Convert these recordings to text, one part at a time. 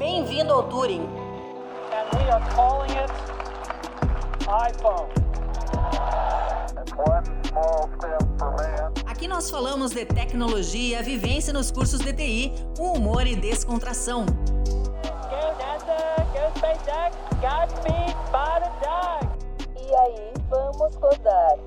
Bem-vindo ao Turing. And we are calling it iPhone. Aqui nós falamos de tecnologia, vivência nos cursos de TI, com humor e descontração. Go NASA, go SpaceX, Godspeed. E aí, vamos rodar.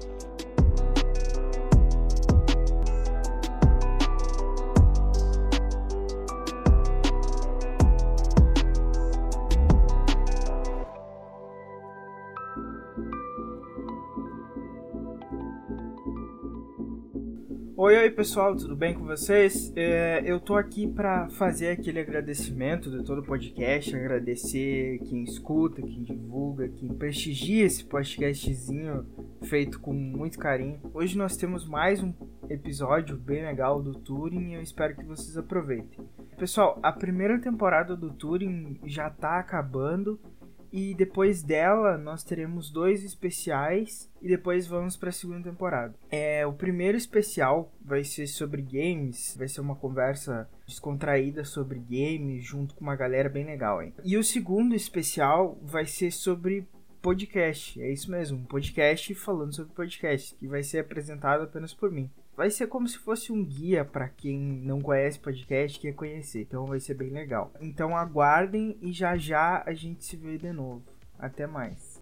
Oi, oi pessoal, tudo bem com vocês? É, eu tô aqui para fazer aquele agradecimento de todo o podcast, agradecer quem escuta, quem divulga, quem prestigia esse podcastzinho feito com muito carinho. Hoje nós temos mais um episódio bem legal do Turing e eu espero que vocês aproveitem. Pessoal, a primeira temporada do Turing já tá acabando e depois dela nós teremos dois especiais e depois vamos para a segunda temporada. É, o primeiro especial vai ser sobre games, vai ser uma conversa descontraída sobre games junto com uma galera bem legal, hein? E o segundo especial vai ser sobre podcast, é isso mesmo, um podcast falando sobre podcast, que vai ser apresentado apenas por mim. Vai ser como se fosse um guia para quem não conhece podcast, quer conhecer. Então vai ser bem legal. Então aguardem e já já a gente se vê de novo. Até mais.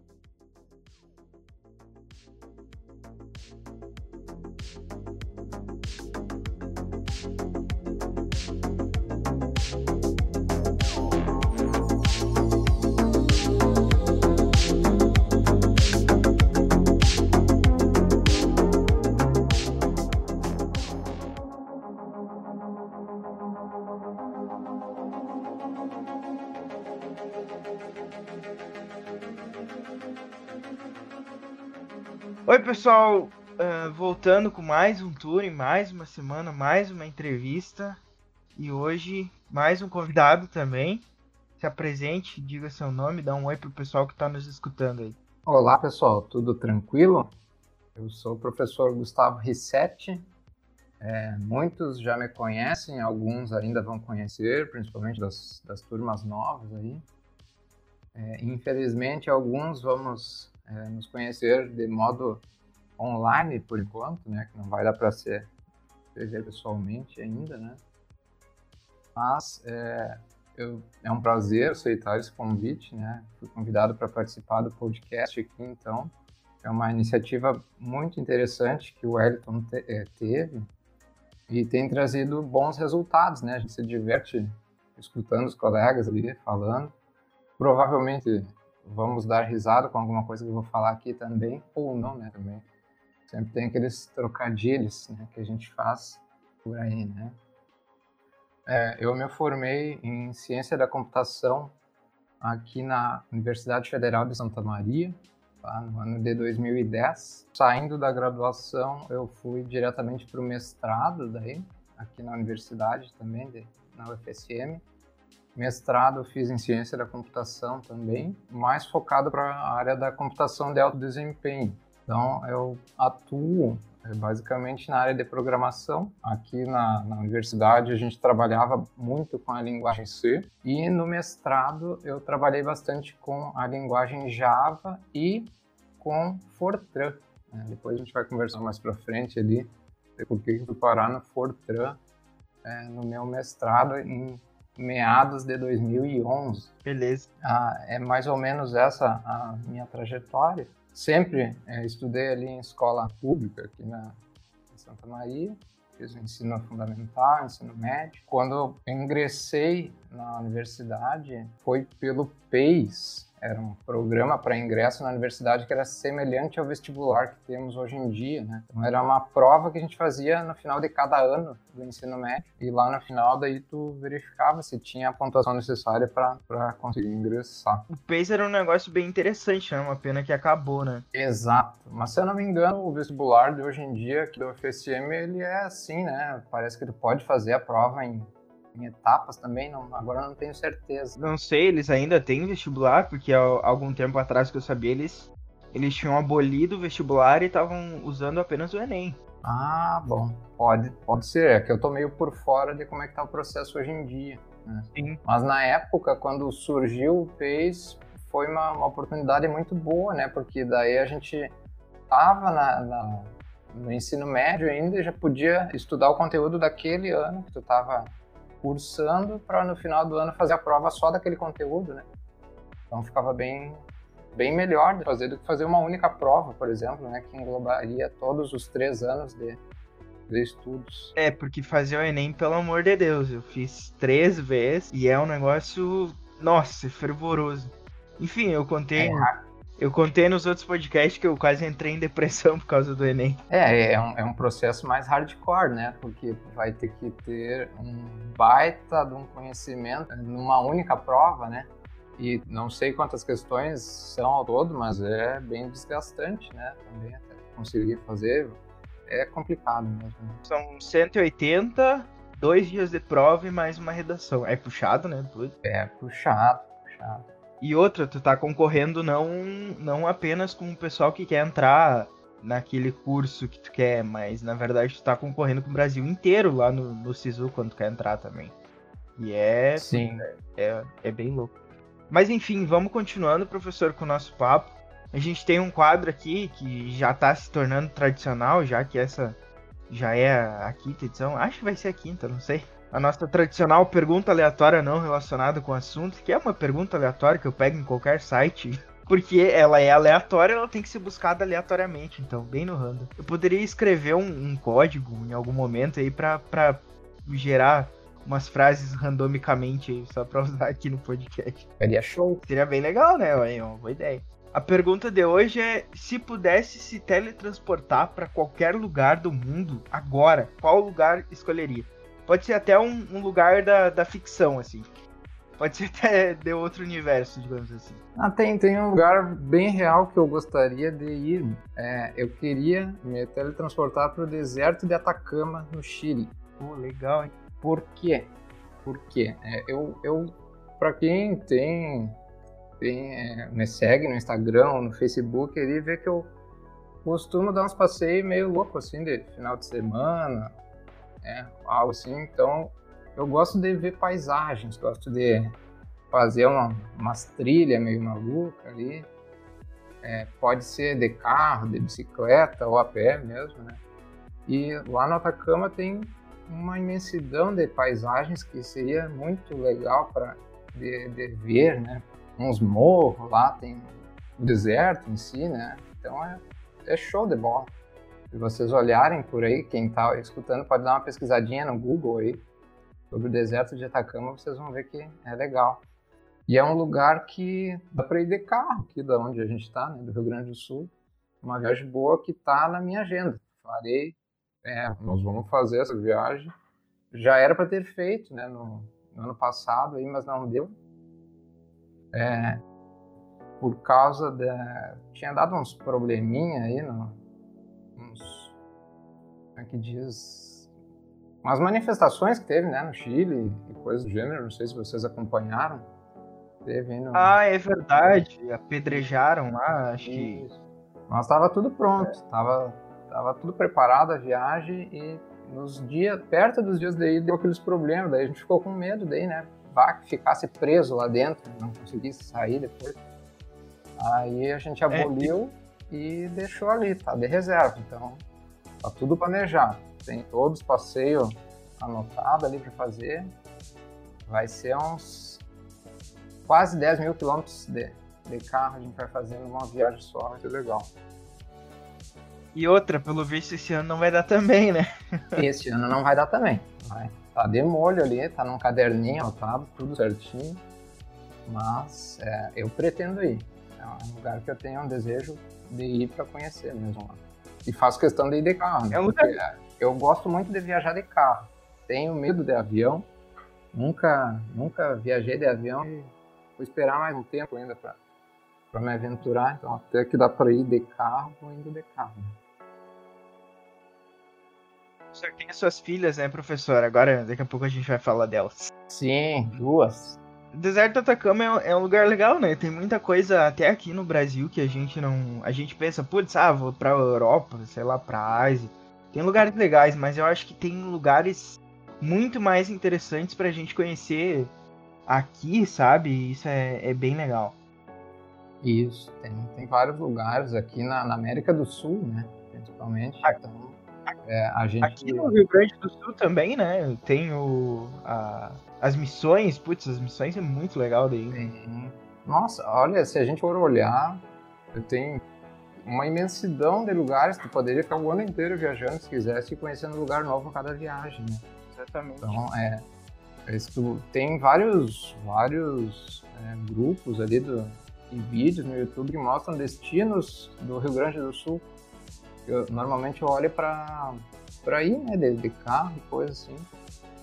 Pessoal, uh, voltando com mais um tour, mais uma semana, mais uma entrevista e hoje mais um convidado também. Se apresente, diga seu nome, dá um oi pro pessoal que está nos escutando aí. Olá, pessoal, tudo tranquilo? Eu sou o professor Gustavo Rissetti. É, muitos já me conhecem, alguns ainda vão conhecer, principalmente das, das turmas novas aí. É, infelizmente, alguns vamos é, nos conhecer de modo online por enquanto, né? Que não vai dar para ser ver pessoalmente ainda, né? Mas é, eu, é um prazer aceitar esse convite, né? Fui convidado para participar do podcast aqui, então é uma iniciativa muito interessante que o Wellington te, é, teve e tem trazido bons resultados, né? A gente se diverte escutando os colegas ali falando. Provavelmente vamos dar risada com alguma coisa que eu vou falar aqui também, ou não, né, também. Sempre tem aqueles trocadilhos né, que a gente faz por aí, né. É, eu me formei em Ciência da Computação aqui na Universidade Federal de Santa Maria, tá, no ano de 2010. Saindo da graduação, eu fui diretamente para o mestrado daí, aqui na universidade também, de, na UFSM. Mestrado eu fiz em ciência da computação também, mais focado para a área da computação de alto desempenho. Então eu atuo é, basicamente na área de programação. Aqui na, na, universidade a gente trabalhava muito com a linguagem C e no mestrado eu trabalhei bastante com a linguagem Java e com Fortran. Né? Depois a gente vai conversar mais para frente ali por que fui parar no Fortran é, no meu mestrado em meados de 2011. Beleza. Ah, é mais ou menos essa a minha trajetória. Sempre é, estudei ali em escola pública aqui na em Santa Maria. Fiz o ensino fundamental, ensino médio. Quando eu ingressei na universidade, foi pelo PEIS, era um programa para ingresso na universidade que era semelhante ao vestibular que temos hoje em dia, né? Então era uma prova que a gente fazia no final de cada ano do ensino médio e lá no final daí tu verificava se tinha a pontuação necessária para conseguir ingressar. O PACE era um negócio bem interessante, né? Uma pena que acabou, né? Exato. Mas se eu não me engano, o vestibular de hoje em dia, aqui do UFSM, ele é assim, né? Parece que tu pode fazer a prova em em etapas também, não, agora não tenho certeza. Não sei, eles ainda têm vestibular, porque há algum tempo atrás que eu sabia, eles, eles tinham abolido o vestibular e estavam usando apenas o Enem. Ah, bom, pode, pode ser, é que eu tô meio por fora de como é que tá o processo hoje em dia. Né? Sim. Mas na época, quando surgiu o PACE, foi uma, uma oportunidade muito boa, né? Porque daí a gente estava na, na, no ensino médio ainda e já podia estudar o conteúdo daquele ano que tu estava cursando para no final do ano fazer a prova só daquele conteúdo, né? Então ficava bem bem melhor de fazer do que fazer uma única prova, por exemplo, né? Que englobaria todos os três anos de, de estudos. É, porque fazer o Enem, pelo amor de Deus, eu fiz três vezes e é um negócio, nossa, fervoroso. Enfim, eu contei. É, Eu contei nos outros podcasts que eu quase entrei em depressão por causa do Enem. É, é um, é um processo mais hardcore, né? Porque vai ter que ter um baita de um conhecimento numa única prova, né? E não sei quantas questões são ao todo, mas é bem desgastante, né? Também até conseguir fazer é complicado mesmo. São 180, dois dias de prova e mais uma redação. É puxado, né? Tudo. É puxado, puxado. E outra, tu tá concorrendo não, não apenas com o pessoal que quer entrar naquele curso que tu quer, mas na verdade tu tá concorrendo com o Brasil inteiro lá no, no SISU quando tu quer entrar também. E é, Sim. é, é bem louco. Mas enfim, vamos continuando, professor, com o nosso papo. A gente tem um quadro aqui que já tá se tornando tradicional, já que essa já é a quinta edição. Acho que vai ser a quinta, não sei. A nossa tradicional pergunta aleatória não relacionada com o assunto, que é uma pergunta aleatória que eu pego em qualquer site. Porque ela é aleatória, ela tem que ser buscada aleatoriamente, então, bem no random. Eu poderia escrever um, um código em algum momento aí pra, pra gerar umas frases randomicamente aí, só pra usar aqui no podcast. Seria show. Seria bem legal, né? É uma boa ideia. A pergunta de hoje é: se pudesse se teletransportar para qualquer lugar do mundo agora, qual lugar escolheria? Pode ser até um, um lugar da, da ficção, assim. Pode ser até de outro universo, digamos assim. Ah, tem, tem um lugar bem real que eu gostaria de ir. É, eu queria me teletransportar para o deserto de Atacama, no Chile. Pô, legal, hein? Por quê? Por quê? É, eu, eu para quem tem, tem é, me segue no Instagram no Facebook, ele vê que eu costumo dar uns passeios meio loucos, assim, de final de semana, é, algo assim. Então, eu gosto de ver paisagens, gosto de fazer uma, umas trilhas meio malucas ali. É, pode ser de carro, de bicicleta ou a pé mesmo, né? E lá no Atacama tem uma imensidão de paisagens que seria muito legal para de, de, ver, né? Uns morros lá, tem o deserto em si, né? Então é, é show de bola. Se vocês olharem por aí, quem está escutando pode dar uma pesquisadinha no Google aí sobre o deserto de Atacama, vocês vão ver que é legal. E é um lugar que dá para ir de carro aqui da onde a gente está, né, do Rio Grande do Sul. Uma viagem boa que está na minha agenda. Farei é, nós vamos fazer essa viagem. Já era para ter feito, né, no, no, ano passado, aí, mas não deu. É, por causa da. Tinha dado uns probleminha aí, no. Como é que diz? Umas manifestações que teve, né, no Chile e coisas do gênero, não sei se vocês acompanharam. Teve no... Ah, é verdade. Apedrejaram lá, acho que. Mas estava tudo pronto, estava Tava tudo preparado a viagem e nos dias, perto dos dias daí, deu aqueles problemas. Daí a gente ficou com medo daí, né? Vá que ficasse preso lá dentro, não conseguisse sair depois. Aí a gente aboliu é. e deixou ali, tá de reserva. Então, tá tudo planejado. Tem todos os passeios anotados ali para fazer. Vai ser uns quase 10 mil quilômetros de, de carro a gente vai fazer numa viagem só, ser legal. E outra, pelo visto, esse ano não vai dar também, né? Esse ano não vai dar também. Vai. Tá de molho ali, tá num caderninho anotado, tudo certinho. Mas é, eu pretendo ir. É um lugar que eu tenho um desejo de ir para conhecer mesmo lá. E faço questão de ir de carro, né? É um lugar... Eu gosto muito de viajar de carro. Tenho medo de avião. Nunca, nunca viajei de avião vou esperar mais um tempo ainda para me aventurar. Então, até que dá para ir de carro, vou indo de carro. O senhor tem as suas filhas, né, professor? Agora, daqui a pouco a gente vai falar delas. Sim, duas. Deserto do Atacama é, é um lugar legal, né? Tem muita coisa até aqui no Brasil que a gente não. A gente pensa, putz, ah, vou pra Europa, sei lá, pra Ásia. Tem lugares legais, mas eu acho que tem lugares muito mais interessantes pra gente conhecer aqui, sabe? Isso é, é bem legal. Isso, tem, tem vários lugares aqui na, na América do Sul, né? Principalmente. Então, é, a gente. Aqui no Rio Grande do Sul também, né? Tem o, a- as missões, putz, as missões é muito legal daí. né? Tem- Nossa, olha, se a gente for olhar, eu tenho uma imensidão de lugares, tu poderia ficar o ano inteiro viajando se quisesse e conhecendo lugar novo a cada viagem, né? Exatamente. Então, é, é, tu- tem vários, vários é, grupos ali do, e vídeos no YouTube que mostram destinos do Rio Grande do Sul. Eu, normalmente eu olho para para ir, né, de, de carro e coisa assim.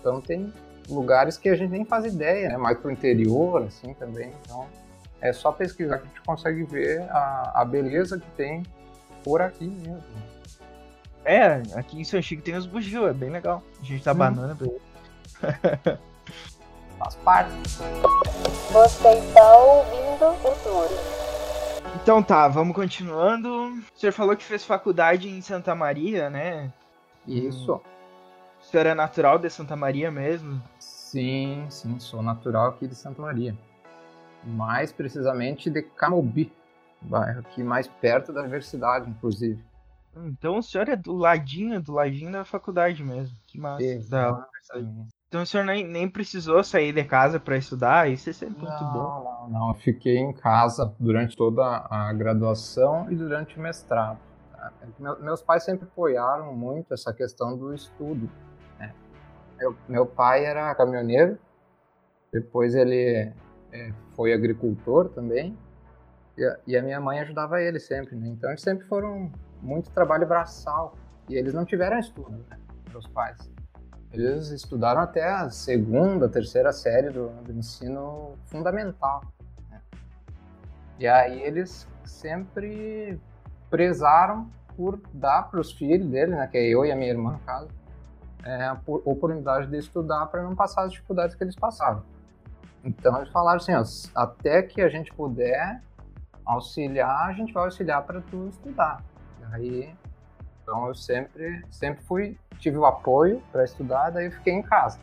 Então tem lugares que a gente nem faz ideia, né, mais pro interior, assim, também. Então é só pesquisar que a gente consegue ver a, a beleza que tem por aqui mesmo. É, aqui em São Chico tem os bugio, é bem legal. A gente dá Hum. banana pra ele. Faz parte. Você está ouvindo o Tour. Então tá, vamos continuando. O senhor falou que fez faculdade em Santa Maria, né? Isso. O senhor é natural de Santa Maria mesmo? Sim, sim, sou natural aqui de Santa Maria. Mais precisamente de Camobi, bairro aqui mais perto da universidade, inclusive. Então o senhor é do ladinho, do ladinho da faculdade mesmo. Que massa. Da universidade. Exatamente. Então o senhor nem, nem precisou sair de casa pra estudar, isso é sempre muito bom. Não, não, não. Eu fiquei em casa durante toda a graduação e durante o mestrado. Meu- Meus pais sempre apoiaram muito essa questão do estudo. Meu, meu pai era caminhoneiro, depois ele eh, foi agricultor também, e a, e a minha mãe ajudava ele sempre. Né? Então eles sempre foram muito trabalho braçal. E eles não tiveram estudo, né? meus pais. Eles estudaram até a segunda, terceira série do, do ensino fundamental. né? E aí eles sempre prezaram por dar para os filhos dele, né, que é eu e a minha irmã, no caso, é, a po- oportunidade de estudar para não passar as dificuldades que eles passavam. Então eles falaram assim, ó, até que a gente puder auxiliar, a gente vai auxiliar para tu estudar. Aí, então eu sempre, sempre fui, tive o apoio para estudar, daí eu fiquei em casa.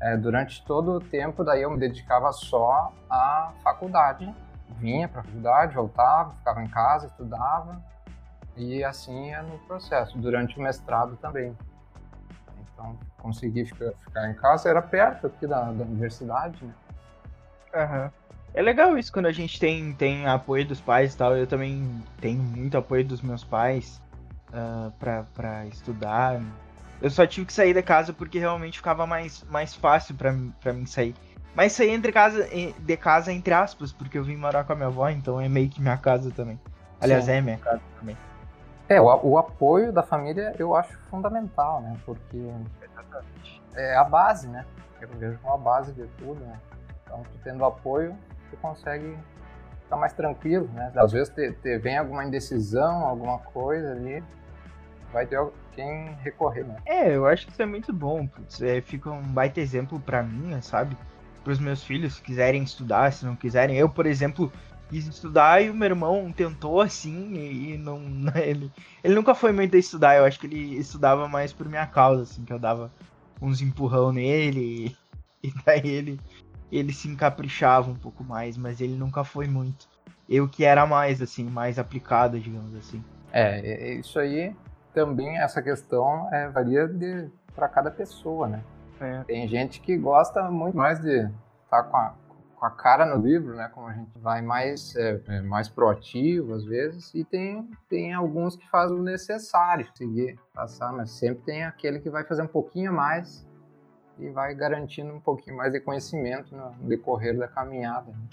É, durante todo o tempo, daí eu me dedicava só à faculdade. Vinha para a faculdade, voltava, ficava em casa, estudava e assim ia no processo. Durante o mestrado também. Então consegui ficar, ficar em casa, era perto aqui da, da universidade, né? Aham. É legal isso quando a gente tem, tem apoio dos pais e tal. Eu também tenho muito apoio dos meus pais ah, pra, pra estudar. Eu só tive que sair da casa porque realmente ficava mais, mais fácil pra, mim- pra mim sair. Mas sair entre casa, de casa entre aspas, porque eu vim morar com a minha avó, então é meio que minha casa também. Aliás, Sim. é minha casa também. É, o, o apoio da família eu acho fundamental, né? Porque é a base, né? Eu vejo como a base de tudo, né? Então, tu tendo apoio, tu consegue ficar mais tranquilo, né? Às vezes te, te vem alguma indecisão, alguma coisa ali, vai ter quem recorrer, né? É, eu acho que isso é muito bom. Putz, é, fica um baita exemplo pra mim, sabe? Para os meus filhos, se quiserem estudar, se não quiserem. Eu, por exemplo, quis estudar e o meu irmão tentou assim e, e não. Ele, ele nunca foi muito a estudar. Eu acho que ele estudava mais por minha causa, assim, que eu dava uns empurrão nele e, e daí ele, ele se encaprichava um pouco mais, mas ele nunca foi muito. Eu que era mais, assim, mais aplicado, digamos assim. É, isso aí também, essa questão é, varia para cada pessoa, né? É. Tem gente que gosta muito mais de estar com a, com a cara no livro, né? Como a gente vai mais, é, é, mais proativo às vezes, e tem, tem alguns que fazem o necessário seguir, passar, mas sempre tem aquele que vai fazer um pouquinho mais e vai garantindo um pouquinho mais de conhecimento no decorrer da caminhada. né?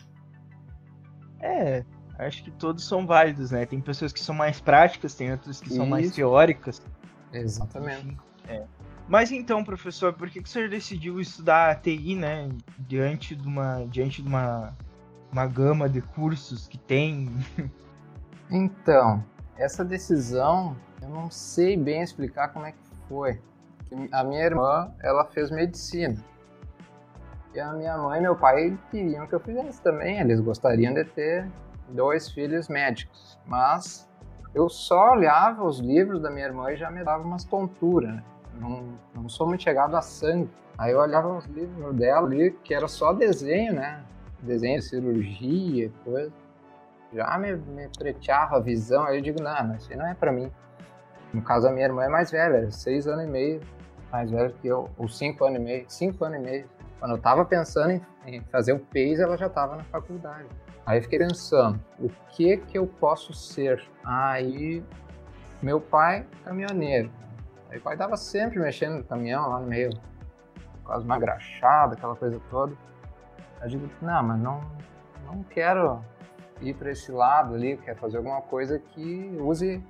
É, acho que todos são válidos, né? Tem pessoas que são mais práticas, tem outras que são mais Isso. teóricas. Exatamente. É. Mas então, professor, por que, que o senhor decidiu estudar TI, né? Diante de uma, diante de uma, uma gama de cursos que tem. Então, essa decisão, eu não sei bem explicar como é que foi. A minha irmã, ela fez medicina. E a minha mãe e meu pai queriam que eu fizesse também. Eles gostariam de ter dois filhos médicos. Mas eu só olhava os livros da minha irmã e já me dava umas tonturas. Né? Não, não sou muito chegado a sangue. Aí eu olhava uns livros dela ali, que era só desenho, né? Desenho, cirurgia, coisa. Já me, me preteava a visão, aí eu digo, não, isso aí não é pra mim. No caso, a minha irmã é mais velha, é seis anos e meio mais velha que eu, ou cinco anos e meio, cinco anos e meio. Quando eu tava pensando em, em fazer o PEIS, ela já tava na faculdade. Aí eu fiquei pensando, o que que eu posso ser? Aí, meu pai, caminhoneiro. Aí o pai tava sempre mexendo no caminhão lá no meio, quase uma graxada, aquela coisa toda. Eu digo, não, mas não, não quero ir para esse lado ali, quero fazer alguma coisa que use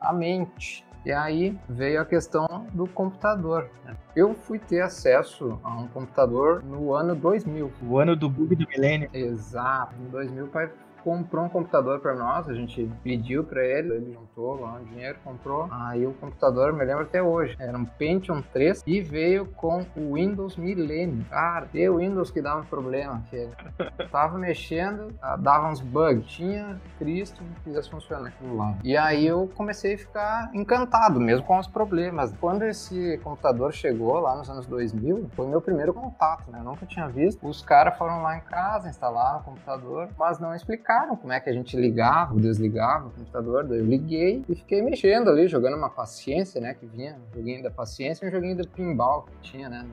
a mente. E aí veio a questão do computador. né? Eu fui ter acesso a um computador no ano 2000. O ano do bug do milênio. Exato. Em 2000, o pai comprou um computador para nós, a gente pediu para ele, ele juntou lá um dinheiro, comprou. Aí o computador, me lembro até hoje, era um Pentium 3 e veio com o Windows Millennium. Cara, o Windows que dava problema, que tava mexendo, ah, dava uns bugs, tinha Cristo que fizesse funcionar aquilo lá. E aí eu comecei a ficar encantado, mesmo com os problemas. Quando esse computador chegou lá nos anos 2000, foi meu primeiro contato, né? Eu nunca tinha visto. Os caras foram lá em casa, instalaram o computador, mas não explicaram como é que a gente ligava desligava o computador. Daí eu liguei e fiquei mexendo ali, jogando uma paciência, né? Que vinha, um joguinho da paciência e um joguinho do pinball que tinha, né?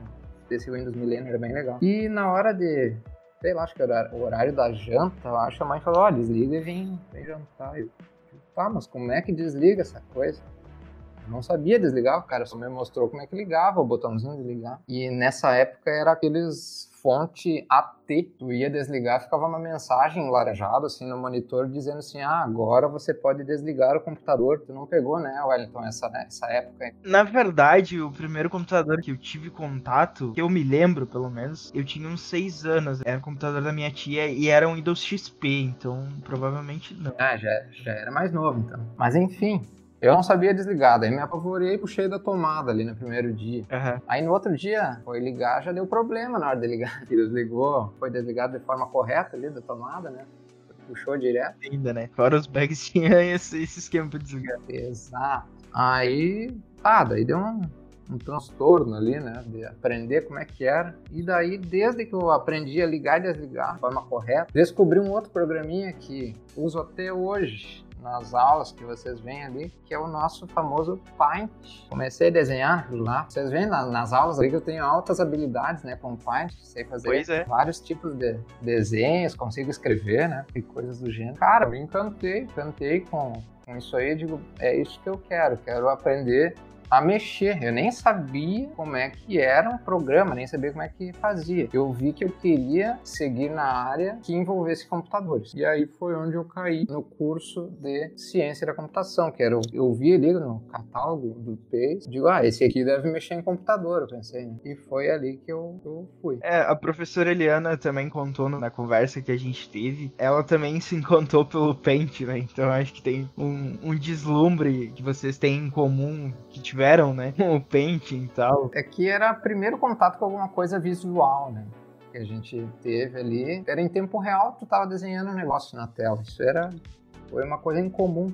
Desse Windows Millennium, era bem legal. E na hora de sei lá, acho que era o horário da janta, acho, a mãe falou, ó, desliga e vem, vem jantar. Eu, tá, mas como é que desliga essa coisa? Eu não sabia desligar, o cara só me mostrou como é que ligava o botãozinho de ligar. E nessa época era aqueles fonte AT, tu ia desligar, ficava uma mensagem laranjada assim no monitor dizendo assim, ah, agora você pode desligar o computador. Tu não pegou, né, Wellington, essa, essa época aí? Na verdade, o primeiro computador que eu tive contato, que eu me lembro pelo menos, eu tinha uns 6 anos. Era o computador da minha tia e era um Windows XP, então provavelmente não. Ah, já, já era mais novo então. Mas enfim, eu não sabia desligar, daí me apavorei e puxei da tomada ali no primeiro dia. Aham. Aí no outro dia, foi ligar, já deu problema na hora de ligar. Ele desligou, foi desligado de forma correta ali da tomada, né? Puxou direto. Ainda, né? Fora os bags tinha esse, esse esquema pra desligar. Exato. Aí, ah, daí deu um, um transtorno ali, né? De aprender como é que era. E daí, desde que eu aprendi a ligar e desligar de forma correta, descobri um outro programinha que uso até hoje nas aulas que vocês veem ali, que é o nosso famoso Paint. Comecei a desenhar lá. Vocês veem na- nas aulas ali que eu tenho altas habilidades, né, com Paint. Sei fazer é. vários tipos de desenhos, consigo escrever, né, e coisas do gênero. Cara, eu me encantei, encantei com, com isso aí. Digo, é isso que eu quero. Quero aprender a mexer. Eu nem sabia como é que era um programa, nem sabia como é que fazia. Eu vi que eu queria seguir na área que envolvesse computadores. E aí foi onde eu caí no curso de ciência da computação, que era eu, vi ali no catálogo do PES, digo, ah, esse aqui deve mexer em computador, eu pensei. né? E foi ali que eu, eu fui. É, a professora Eliana também contou na conversa que a gente teve. Ela também se encantou pelo Paint, né? Então acho que tem um, um deslumbre que vocês têm em comum, que tiveram, né? O Paint e tal. É que era primeiro contato com alguma coisa visual, né? Que a gente teve ali. Era em tempo real, tu tava desenhando um negócio na tela. Isso era foi uma coisa incomum.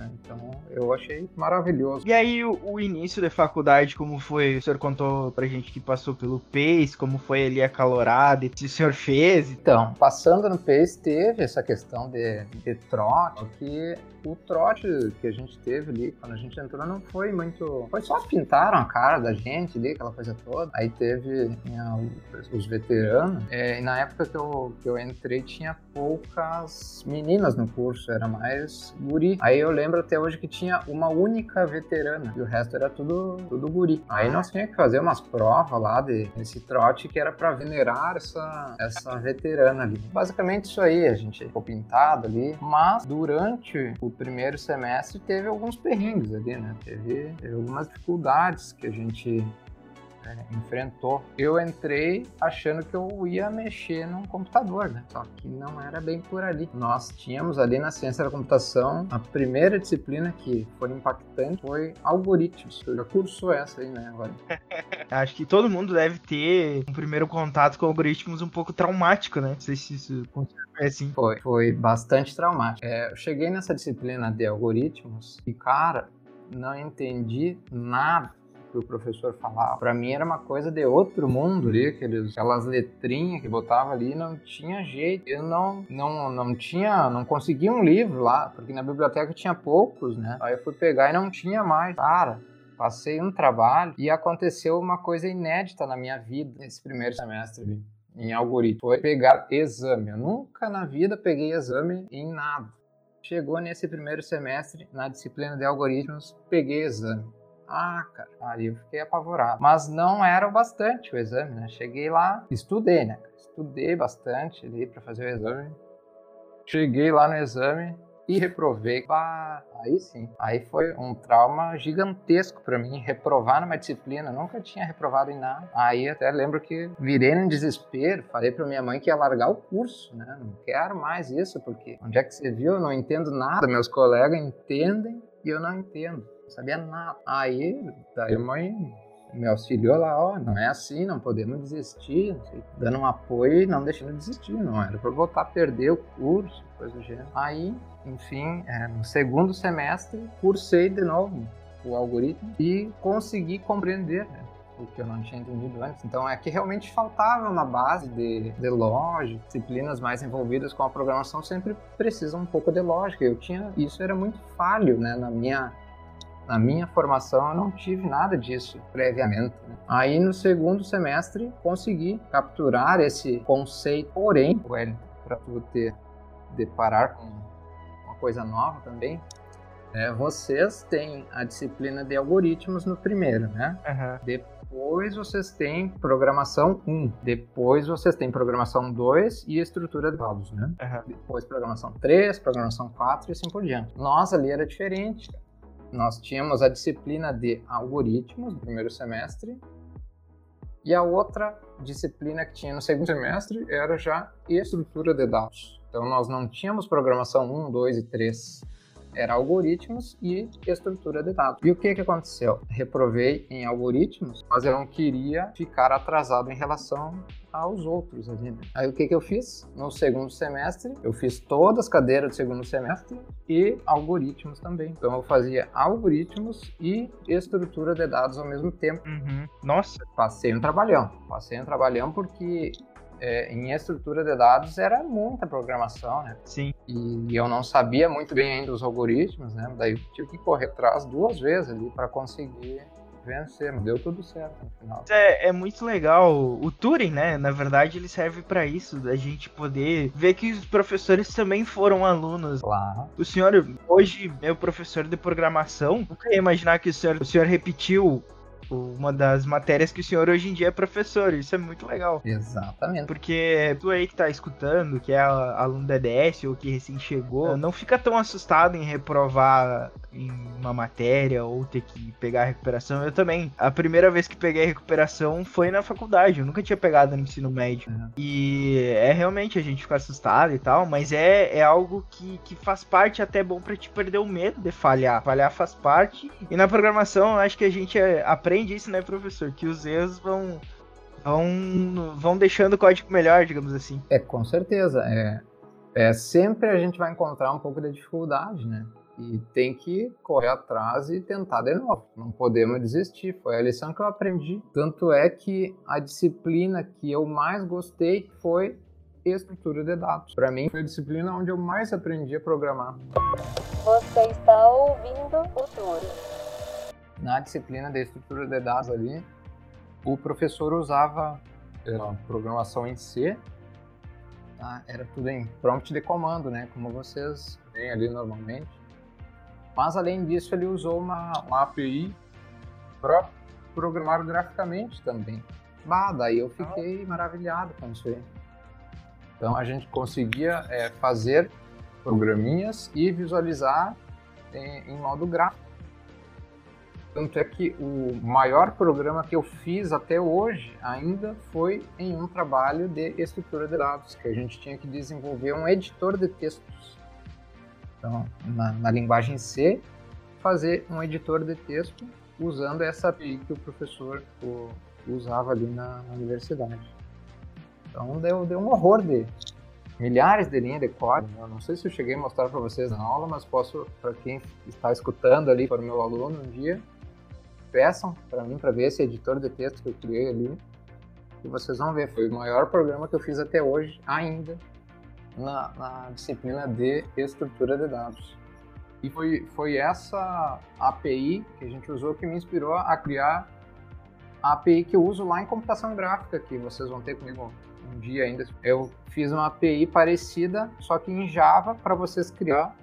Né? Então eu achei maravilhoso. E aí, o, o início da faculdade, como foi? O senhor contou pra gente que passou pelo PACE, como foi ali a calorada, e o senhor fez. Então, passando no PACE, teve essa questão de, de trote, que o trote que a gente teve ali, quando a gente entrou, não foi muito... Foi só pintaram a cara da gente ali, aquela coisa toda. Aí teve tinha os- os veteranos, é, e na época que eu, que eu entrei, tinha poucas meninas no curso, era mais guri. Aí eu lembro até hoje que tinha uma única veterana, e o resto era tudo, tudo guri. Aí nós tínhamos que fazer umas provas lá de, desse trote que era para venerar essa, essa veterana ali. Basicamente isso aí, a gente ficou pintado ali, mas durante o primeiro semestre teve alguns perrengues ali, né? Teve, teve algumas dificuldades que a gente é, enfrentou. Eu entrei achando que eu ia mexer num computador, né? Só que não era bem por ali. Nós tínhamos ali na ciência da computação a primeira disciplina que foi impactante foi algoritmos. Tu já cursou essa aí, né? Agora. Acho que todo mundo deve ter um primeiro contato com algoritmos um pouco traumático, né? Não sei se isso é assim. Foi, foi bastante traumático. É, eu cheguei nessa disciplina de algoritmos e, cara, não entendi nada. Que o professor falava. Para mim era uma coisa de outro mundo ali, aqueles, aquelas letrinhas que botava ali, não tinha jeito. Eu não, não, não tinha, não conseguia um livro lá, porque na biblioteca tinha poucos, né? Aí eu fui pegar e não tinha mais. Cara, passei um trabalho e aconteceu uma coisa inédita na minha vida nesse primeiro semestre ali, em algoritmo. Foi pegar exame. Eu nunca na vida peguei exame em nada. Chegou nesse primeiro semestre, na disciplina de algoritmos, peguei exame. Ah, cara, aí eu fiquei apavorado. Mas não era o bastante o exame, né? Cheguei lá, estudei, né? Estudei bastante ali para fazer o exame. Cheguei lá no exame e reprovei. Bah, aí sim. Aí foi um trauma gigantesco para mim reprovar numa disciplina. Nunca tinha reprovado em nada. Aí até lembro que virei num desespero. Falei para minha mãe que ia largar o curso, né? Não quero mais isso porque onde é que você viu? Eu não entendo nada. Meus colegas entendem e eu não entendo sabia nada. Aí, daí a mãe me auxiliou lá, ó, não é assim, não podemos desistir, dando um apoio e não deixando de desistir, não era para voltar a perder o curso, coisa do gênero. Aí, enfim, é, no segundo semestre, cursei de novo o algoritmo e consegui compreender né, o que eu não tinha entendido antes. Então é que realmente faltava uma base de, de lógica, disciplinas mais envolvidas com a programação sempre precisam um pouco de lógica. Eu tinha, isso era muito falho né, na minha na minha formação eu não tive nada disso previamente. Né? Aí no segundo semestre consegui capturar esse conceito, porém, para tu ter deparar com uma coisa nova também, é, vocês têm a disciplina de algoritmos no primeiro, né? Uhum. Depois vocês têm programação 1. Depois vocês têm programação 2 e estrutura de dados, né? Uhum. Depois programação 3, programação 4 e assim por diante. Nós ali era diferente nós tínhamos a disciplina de algoritmos no primeiro semestre e a outra disciplina que tinha no segundo semestre era já estrutura de dados. Então nós não tínhamos programação 1, 2 e 3 era algoritmos e estrutura de dados. E o que que aconteceu? Reprovei em algoritmos, mas eu não queria ficar atrasado em relação aos outros ali. Né? Aí o que que eu fiz? No segundo semestre, eu fiz todas as cadeiras do segundo semestre e algoritmos também. Então eu fazia algoritmos e estrutura de dados ao mesmo tempo. Uhum. Nossa! Passei um trabalhão. Passei um trabalhão porque é, em estrutura de dados era muita programação, né? Sim. E eu não sabia muito bem ainda os algoritmos, né? Daí eu tive que correr atrás duas vezes ali para conseguir vencer, mas deu tudo certo no final. É, é muito legal. O Turing, né? Na verdade, ele serve para isso, da gente poder ver que os professores também foram alunos. Claro. O senhor, hoje, meu professor de programação, nunca ia imaginar que o senhor, o senhor repetiu uma das matérias que o senhor hoje em dia é professor. Isso é muito legal. Exatamente. Porque tu aí que tá escutando, que é aluno da EDS ou que recém chegou, não fica tão assustado em reprovar em uma matéria ou ter que pegar a recuperação. Eu também. A primeira vez que peguei a recuperação foi na faculdade. Eu nunca tinha pegado no ensino médio. Uhum. E é realmente a gente ficar assustado e tal, mas é, é algo que, que faz parte até bom para te perder o medo de falhar. Falhar faz parte. E na programação, acho que a gente é, aprende isso, né, professor? Que os erros vão vão, vão deixando o código melhor, digamos assim. É, com certeza. É, é, sempre a gente vai encontrar um pouco de dificuldade, né? E tem que correr atrás e tentar de novo. Não podemos desistir. Foi a lição que eu aprendi. Tanto é que a disciplina que eu mais gostei foi estrutura de dados. Para mim, foi a disciplina onde eu mais aprendi a programar. Você está ouvindo o Tour. Na disciplina de estrutura de dados ali, o professor usava a programação em C, tá? era tudo em prompt de comando, né? Como vocês veem ali normalmente. Mas além disso, ele usou uma, uma API para programar graficamente também. Bah, daí eu fiquei maravilhado com isso aí. Então a gente conseguia é, fazer programinhas e visualizar em, em modo gráfico. Tanto é que o maior programa que eu fiz até hoje ainda foi em um trabalho de estrutura de dados, que a gente tinha que desenvolver um editor de textos. Então, na, na linguagem C, fazer um editor de texto usando essa API que o professor o, usava ali na, na, universidade. Então deu, deu um horror de milhares de linhas de código. Eu não sei se eu cheguei a mostrar para vocês na aula, mas posso, para quem está escutando ali, para o meu aluno um dia, peçam para mim para ver esse editor de texto que eu criei ali. E vocês vão ver, foi o maior programa que eu fiz até hoje, ainda, na, na disciplina de estrutura de dados. E foi, foi essa API que a gente usou que me inspirou a criar a API que eu uso lá em computação gráfica, que vocês vão ter comigo um dia ainda. Eu fiz uma API parecida, só que em Java, para vocês criar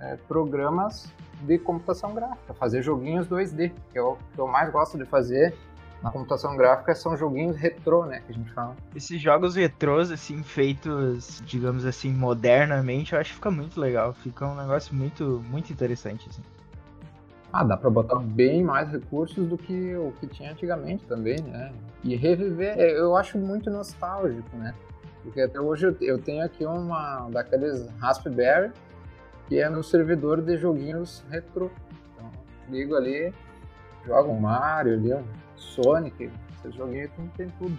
é, programas de computação gráfica, fazer joguinhos 2D, que é o que eu mais gosto de fazer na computação gráfica são joguinhos retrô, né, que a gente fala. Esses jogos retrôs, assim, feitos, digamos assim, modernamente, eu acho que fica muito legal. Fica um negócio muito, muito interessante, assim. Ah, dá para botar bem mais recursos do que o que tinha antigamente também, né? E reviver, é, eu acho muito nostálgico, né? Porque até hoje eu tenho aqui uma daqueles Raspberry, que é no servidor de joguinhos retrô. Então, ligo ali, jogo um Mario ali, um Sonic, esse joguinho não tem tudo.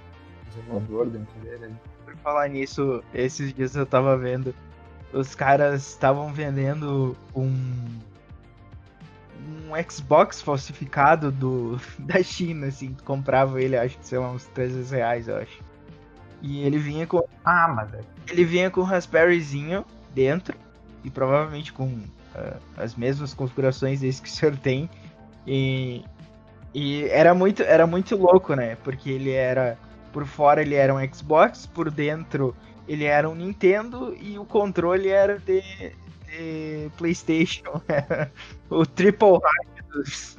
Desenvolvedor dentro dele. Por falar nisso, esses dias eu tava vendo, os caras estavam vendendo um um Xbox falsificado do, da China, assim, tu comprava ele, acho que, sei lá, uns 300 reais, eu acho. E ele vinha com. Ah, mas é. Ele vinha com um Raspberryzinho dentro, e provavelmente com uh, as mesmas configurações desse que o senhor tem. E, e era muito, era muito louco, né? Porque ele era. Por fora ele era um Xbox, por dentro ele era um Nintendo e o controle era de, de PlayStation. o triple hack dos.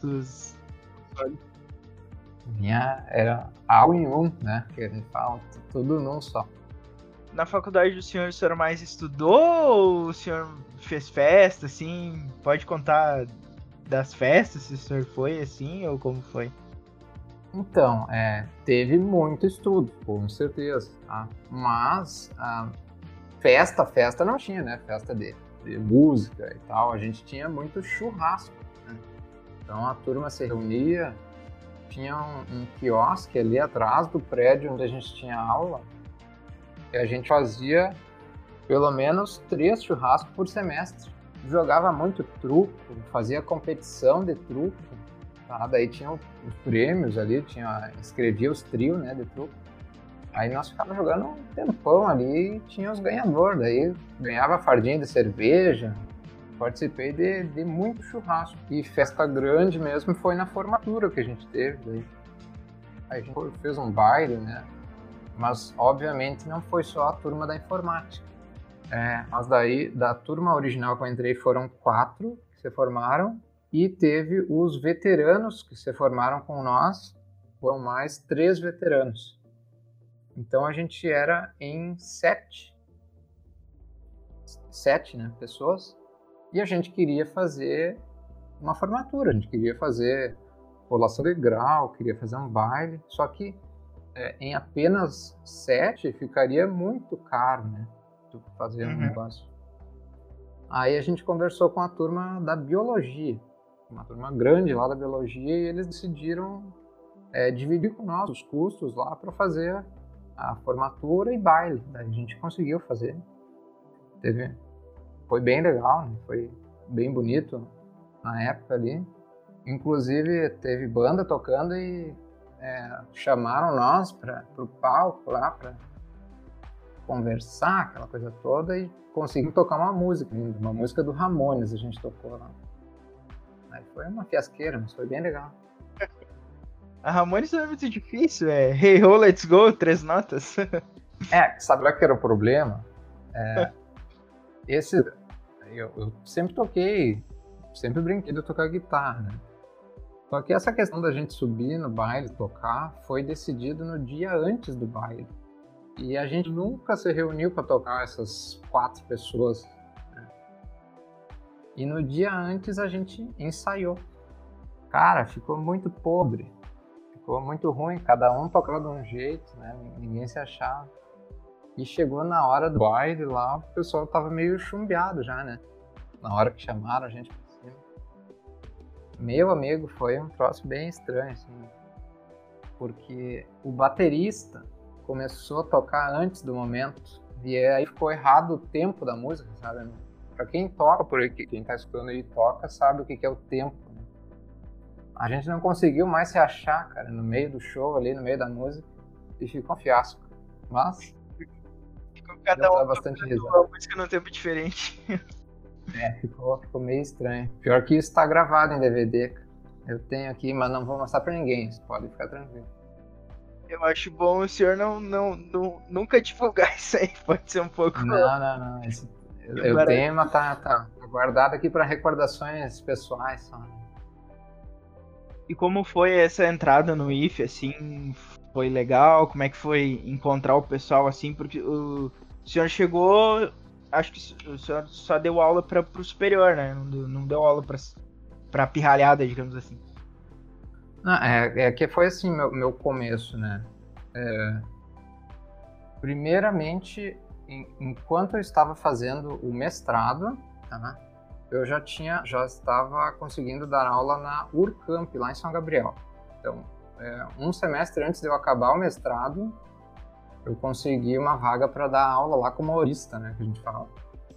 dos... Vinha, era algo em um, né? Que a gente fala, tudo num só. Na faculdade do senhor, o senhor mais estudou ou o senhor fez festa, assim? Pode contar das festas, se o senhor foi assim, ou como foi? Então, é, teve muito estudo, com certeza, tá? Mas a festa, festa não tinha, né? Festa de, de música e tal, a gente tinha muito churrasco, né? Então a turma se reunia, tinha um, um quiosque ali atrás do prédio onde a gente tinha aula, a gente fazia pelo menos três churrascos por semestre jogava muito truco, fazia competição de truco? Daí tinha os prêmios ali, tinha, escrevia os trios, né, de truco. Aí nós ficávamos jogando um tempão ali e tinha os ganhadores, daí ganhava fardinha de cerveja, participei de, de muito churrasco. E festa grande mesmo foi na formatura que a gente teve. Daí. Aí a gente fez um baile, né? Mas obviamente não foi só a turma da informática. É, mas daí, da turma original que eu entrei, foram quatro que se formaram. E teve os veteranos que se formaram com nós, foram mais três veteranos. Então a gente era em sete. Sete, né? Pessoas. E a gente queria fazer uma formatura, a gente queria fazer colação de grau, queria fazer um baile. Só que é, em apenas sete ficaria muito caro, né? fazer uhum. um negócio. Aí a gente conversou com a turma da biologia, uma turma grande lá da biologia, e eles decidiram é, dividir com nós os custos lá para fazer a formatura e baile. A gente conseguiu fazer. Teve, foi bem legal, né? foi bem bonito na época ali. Inclusive teve banda tocando e é, chamaram nós para o palco lá para conversar, aquela coisa toda, e conseguimos tocar uma música, uma música do Ramones a gente tocou lá. Aí foi uma fiasqueira, mas foi bem legal. A Ramones não é muito difícil, é Hey Ho, Let's Go, três notas. é, sabe lá que era o problema? É, esse, eu, eu, sempre toquei, sempre brinquei de tocar guitarra, né? Só que essa questão da gente subir no baile, tocar, foi decidido no dia antes do baile. E a gente nunca se reuniu para tocar essas quatro pessoas. Né? E no dia antes a gente ensaiou. Cara, ficou muito pobre. Ficou muito ruim. Cada um tocava de um jeito, né? Ninguém se achava. E chegou na hora do baile lá, o pessoal tava meio chumbeado já, né? Na hora que chamaram a gente. Meu amigo, foi um troço bem estranho, assim. Porque o baterista começou a tocar antes do momento. E aí ficou errado o tempo da música, sabe? Pra quem toca por aqui, quem tá escutando aí toca, sabe o que, que é o tempo. Né? a gente não conseguiu mais se achar, cara, no meio do show ali, no meio da música, e ficou um fiasco. Mas Ficou cada um bastante risada. música num tempo diferente. É, ficou, ficou meio estranho. Pior que isso tá gravado em DVD. Eu tenho aqui, mas não vou mostrar pra ninguém. Você pode ficar tranquilo. Eu acho bom o senhor não, não, não- nunca divulgar isso aí. Pode ser um pouco. Não, não, não. esse- eu, eu tenho, mas tá, tá, guardado aqui pra recordações pessoais só. E como foi essa entrada no IF, assim? Foi legal? Como é que foi encontrar o pessoal, assim? Porque o senhor chegou, acho que senhor só deu aula para pro superior, né? Não deu, não deu aula pra, pra pirralhada, digamos assim. Não, é, é que foi assim meu, meu começo, né? É, primeiramente, em- enquanto eu estava fazendo o mestrado, tá? eu já tinha, já estava conseguindo dar aula na Urcamp lá em São Gabriel. Então, é, um semestre antes de eu acabar o mestrado, eu consegui uma vaga para dar aula lá como horista, né? Que a gente fala.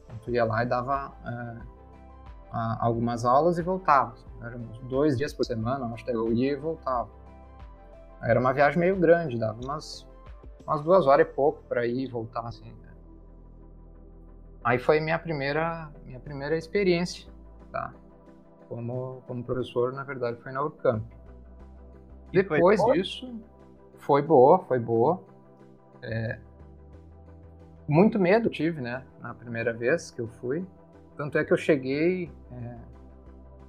Então, tu ia lá e dava é, a- algumas aulas e voltava. Eram dois dias por semana, acho que eu ia e voltava. Era uma viagem meio grande, dava umas, umas duas horas e pouco para ir e voltar, assim. né? Aí foi minha primeira, minha primeira experiência, tá? Como, como professor, na verdade, foi na Urcamp. Foi Depois boa? disso, foi boa, foi boa. É, muito medo tive, né? Na primeira vez que eu fui. Tanto é que eu cheguei. é,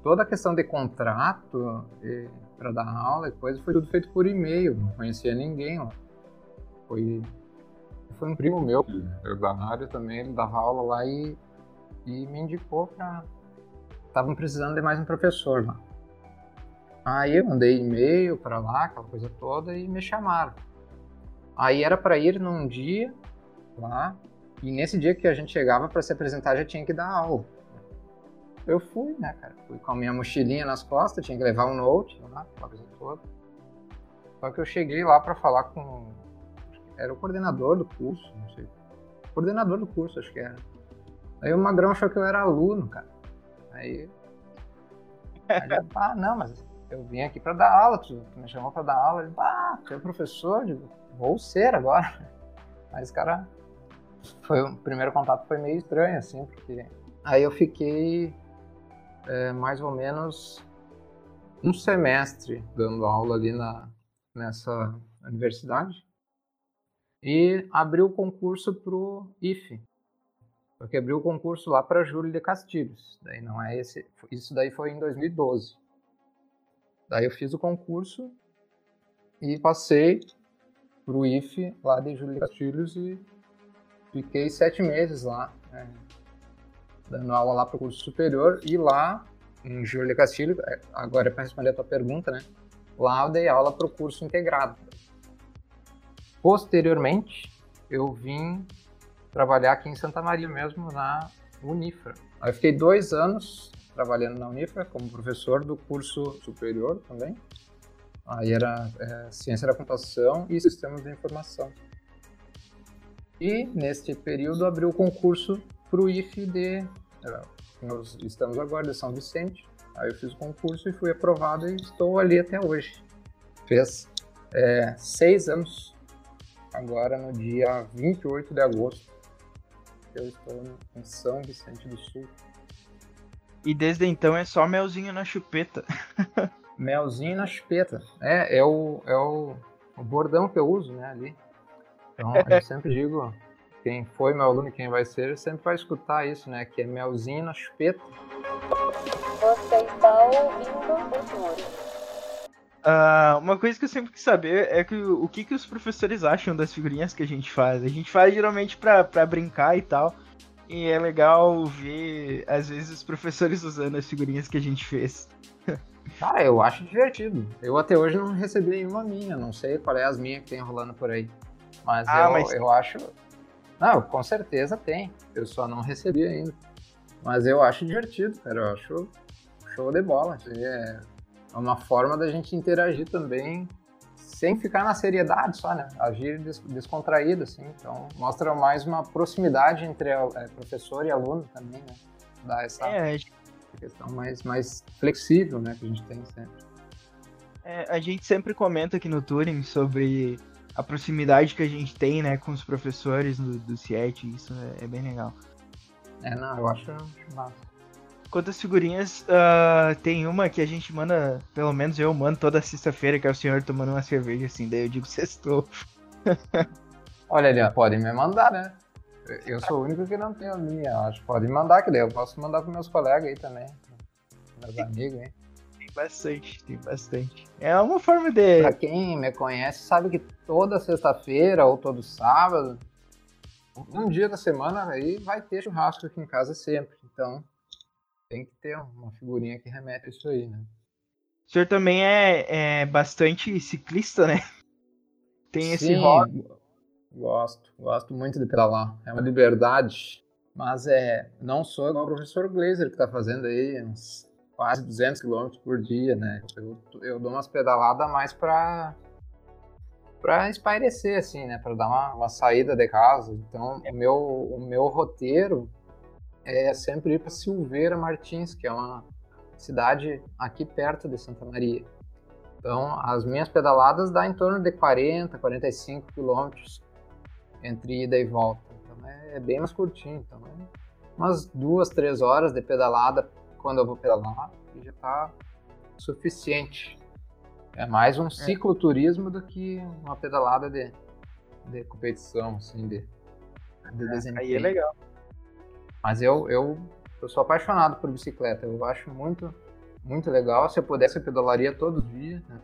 toda a questão de contrato para dar aula e coisa foi tudo feito por e-mail. Não conhecia ninguém lá. Foi, foi um primo meu, que era da área também, ele dava aula lá e, e me indicou para. Estavam precisando de mais um professor lá. Aí eu mandei e-mail para lá, aquela coisa toda, e me chamaram. Aí era para ir num dia lá, e nesse dia que a gente chegava para se apresentar já tinha que dar aula. Eu fui, né, cara? Fui com a minha mochilinha nas costas, tinha que levar um note lá, aquela coisa toda. Só que eu cheguei lá para falar com. Era o coordenador do curso, não sei. Coordenador do curso, acho que era. Aí o Magrão achou que eu era aluno, cara. Aí. aí eu, ah, não, mas eu vim aqui para dar aula, tu, me chamou para dar aula. Ele, ah, tu é professor? Digo, vou ser agora. Mas, cara, foi, o primeiro contato foi meio estranho, assim, porque aí eu fiquei é, mais ou menos um semestre dando aula ali na, nessa universidade e abri o concurso pro IFE. Porque abriu o concurso lá para Júlio de Castilhos. Daí não é esse, isso daí foi em 2012. Daí eu fiz o concurso e passei pro IFE lá de Júlio Castilhos e fiquei sete meses lá, né, dando aula lá pro curso superior e lá em Júlio de Castilhos, é, agora para responder a tua pergunta, né? Lá eu dei aula pro curso integrado. Posteriormente, eu vim trabalhar aqui em Santa Maria mesmo, na Unifra. Aí fiquei dois anos trabalhando na Unifra como professor do curso superior também. Aí era é, ciência da computação e sistemas de informação. E neste período abriu o concurso para o IFE de. é, Nós estamos agora de São Vicente. Aí eu fiz o concurso e fui aprovado e estou ali até hoje. Fez é, seis anos, agora no dia 28 de agosto. Eu estou em São Vicente do Sul. E desde então é só melzinho na chupeta. Melzinho na chupeta. É, é, o, é o, o bordão que eu uso, né, ali. Então, eu sempre digo, quem foi meu aluno e quem vai ser, sempre vai escutar isso, né, que é melzinho na chupeta. Você está ouvindo o. Ah, uma coisa que eu sempre quis saber é que o, o que, que os professores acham das figurinhas que a gente faz. A gente faz geralmente pra, pra brincar e tal. E é legal ver, às vezes, os professores usando as figurinhas que a gente fez. Cara, eu acho divertido. Eu até hoje não recebi nenhuma minha, não sei qual é as minhas que tem rolando por aí. Mas, Ah, eu, mas- eu acho. Não, com certeza tem. Eu só não recebi ainda. Mas eu acho divertido, cara. Eu acho show de bola. Aí É uma forma da gente interagir também sem ficar na seriedade só, né? Agir des- descontraído, assim. Então, mostra mais uma proximidade entre é, professor e aluno também, né? Dá essa É, questão mais, mais flexível, né? Que a gente tem sempre. É, a gente sempre comenta aqui no Turing sobre a proximidade que a gente tem, né, com os professores do, do CIET, isso é, é bem legal. É, não, eu acho massa. Quantas figurinhas, uh, tem uma que a gente manda, pelo menos eu mando toda sexta-feira, que é o senhor tomando uma cerveja, assim, daí eu digo sextou. Olha ali, podem me mandar, né? Eu sou o único que não tem a minha, acho. Pode mandar, que daí eu posso mandar pros meus colegas aí também. Meus amigos, hein? Tem bastante, tem bastante. É uma forma de... Pra quem me conhece, sabe que toda sexta-feira ou todo sábado, um dia da semana aí vai ter churrasco aqui em casa sempre. Então, tem que ter uma figurinha que remete a isso aí, né? O senhor também é, é bastante ciclista, né? Tem esse Sim, hobby. Gosto, gosto muito de pedalar. É uma liberdade. Mas é, não sou igual o professor Glazer, que tá fazendo aí uns quase 200 km por dia, né? Eu, eu dou umas pedaladas mais pra, pra espairecer, assim, né? Pra dar uma, uma saída de casa. Então, o meu, o meu roteiro é sempre ir pra Silveira Martins, que é uma cidade aqui perto de Santa Maria. Então, as minhas pedaladas dá em torno de 40, 45 quilômetros entre ida e volta. Então, é bem mais curtinho. Então, é umas duas, três horas de pedalada quando eu vou pedalar e já tá suficiente. É mais um cicloturismo do que uma pedalada de, de competição, assim, de, de desempenho. Aí é legal. Mas eu, eu, eu sou apaixonado por bicicleta. Eu acho muito, muito legal. Se eu pudesse, eu pedalaria todo dia. Né?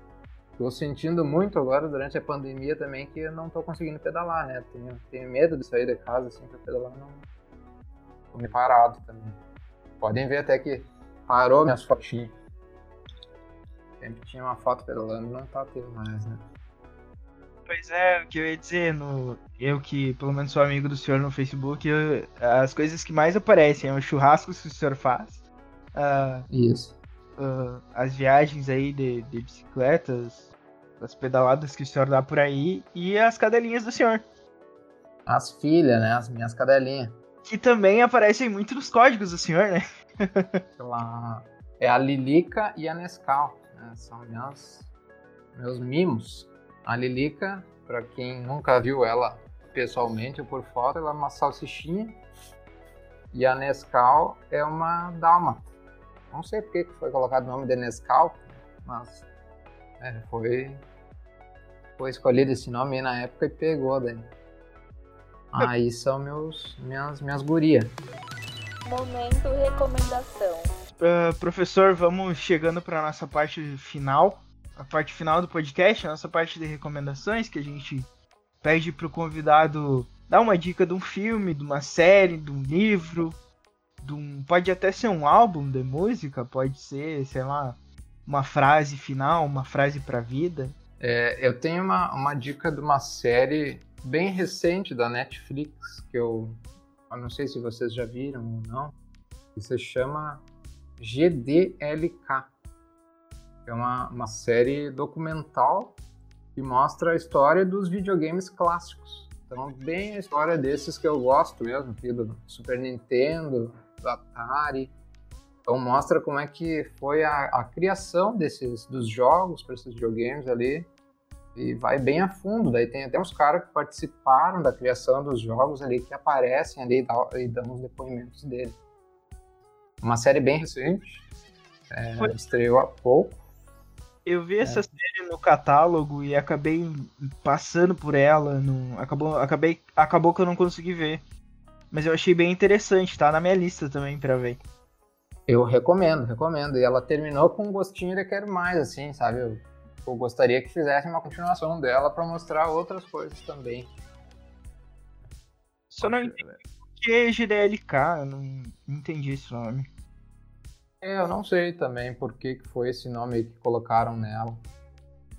Estou sentindo muito agora, durante a pandemia também, que eu não estou conseguindo pedalar, né? Tenho, tenho medo de sair de casa assim para pedalar. Não... Tô me parado também. Podem ver até que parou minhas fotinhas. Sempre tinha uma foto pedalando, não tá tendo mais, né? Pois é, o que eu ia dizer, no, eu que pelo menos sou amigo do senhor no Facebook, eu- as coisas que mais aparecem é os churrascos que o senhor faz, ah, Isso. ah, as viagens aí de, de bicicletas, as pedaladas que o senhor dá por aí e as cadelinhas do senhor, As filhas, né? As minhas cadelinhas. que também aparecem muito nos códigos do senhor, né? Pela... É a Lilica e a Nescau. Né? São meus, meus mimos. A Lilica, para quem nunca viu ela pessoalmente ou por foto, ela é uma salsichinha. E a Nescau é uma dálmata. Não sei por que que foi colocado o nome de Nescau, mas é, foi, foi escolhido esse nome aí na época e pegou daí. Aí são meus, minhas, minhas gurias. Momento recomendação. Ah, professor, vamos chegando para nossa parte final, a parte final do podcast, a nossa parte de recomendações, que a gente pede pro convidado dar uma dica de um filme, de uma série, de um livro, de um, pode até ser um álbum de música, pode ser, sei lá, uma frase final, uma frase pra vida. É, eu tenho uma, uma dica de uma série bem recente da Netflix, que eu, eu não sei se vocês já viram ou não, que se chama GDLK. É uma, uma série documental que mostra a história dos videogames clássicos. Então, bem a história desses que eu gosto mesmo, aqui do Super Nintendo, do Atari. Então, mostra como é que foi a, a criação desses dos jogos para esses videogames ali e vai bem a fundo. Daí tem até uns caras que participaram da criação dos jogos ali que aparecem ali e dão os depoimentos dele. Uma série bem recente, é, estreou há pouco. Eu vi essa série no catálogo e acabei passando por ela, não, acabou, acabei, acabou que eu não consegui ver. Mas eu achei bem interessante, tá na minha lista também pra ver. Eu recomendo, recomendo. E ela terminou com um gostinho de quero mais, assim, sabe? Eu, eu gostaria que fizesse uma continuação dela para mostrar outras coisas também. Só não entendi o que é GDLK, eu não, entendi esse nome. É, eu não sei também por que, que foi esse nome aí que colocaram nela.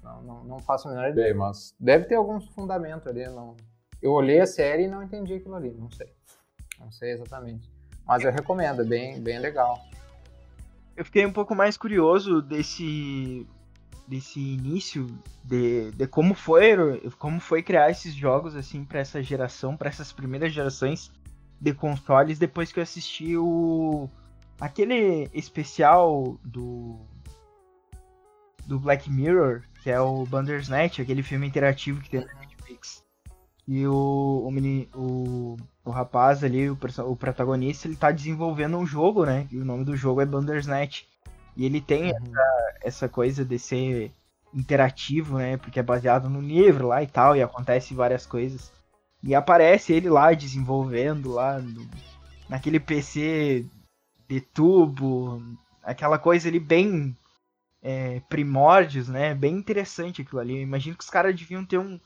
Não, não, não faço a menor ideia, mas deve ter alguns fundamentos ali. Não... Eu olhei a série e não entendi aquilo ali, não sei. Não sei exatamente. Mas eu recomendo, é bem, bem legal. Eu fiquei um pouco mais curioso desse desse início de, de como foi como foi criar esses jogos assim para essa geração, para essas primeiras gerações de consoles depois que eu assisti o aquele especial do do Black Mirror, que é o Bandersnatch, aquele filme interativo que tem na Netflix. E o, o, meni, o, o rapaz ali, o, o protagonista, ele tá desenvolvendo um jogo, né? E o nome do jogo é Bandersnatch. E ele tem essa, essa coisa de ser interativo, né? Porque é baseado no livro lá e tal, e acontece várias coisas. E aparece ele lá desenvolvendo lá no- naquele PC de tubo, aquela coisa ali bem é, primórdios, né? Bem interessante aquilo ali. Eu imagino que os caras deviam ter um,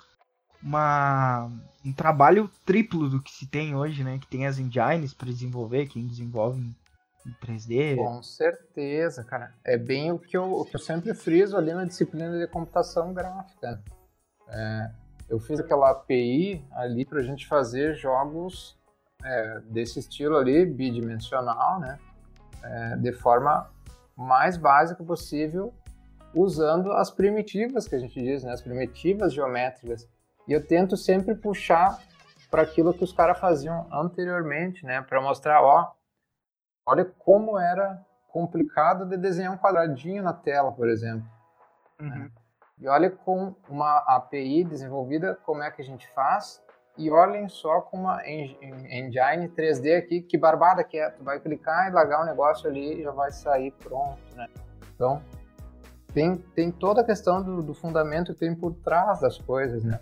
uma, um trabalho triplo do que se tem hoje, né? Que tem as engines para desenvolver, quem desenvolve 3D. Com certeza, cara. É bem o que, eu, o que eu sempre friso ali na disciplina de computação gráfica. É, eu fiz aquela API ali para a gente fazer jogos é, desse estilo ali, bidimensional, né? É, de forma mais básica possível, usando as primitivas que a gente diz, né? As primitivas geométricas. E eu tento sempre puxar para aquilo que os caras faziam anteriormente, né? Para mostrar, ó, olha como era complicado de desenhar um quadradinho na tela, por exemplo. Uhum. E olha com uma API desenvolvida, como é que a gente faz. E olhem só com uma en- en- engine 3D aqui, que barbada que é. Tu vai clicar e largar o negócio ali e já vai sair pronto, né? Então, tem, tem toda a questão do, do fundamento que tem por trás das coisas, né?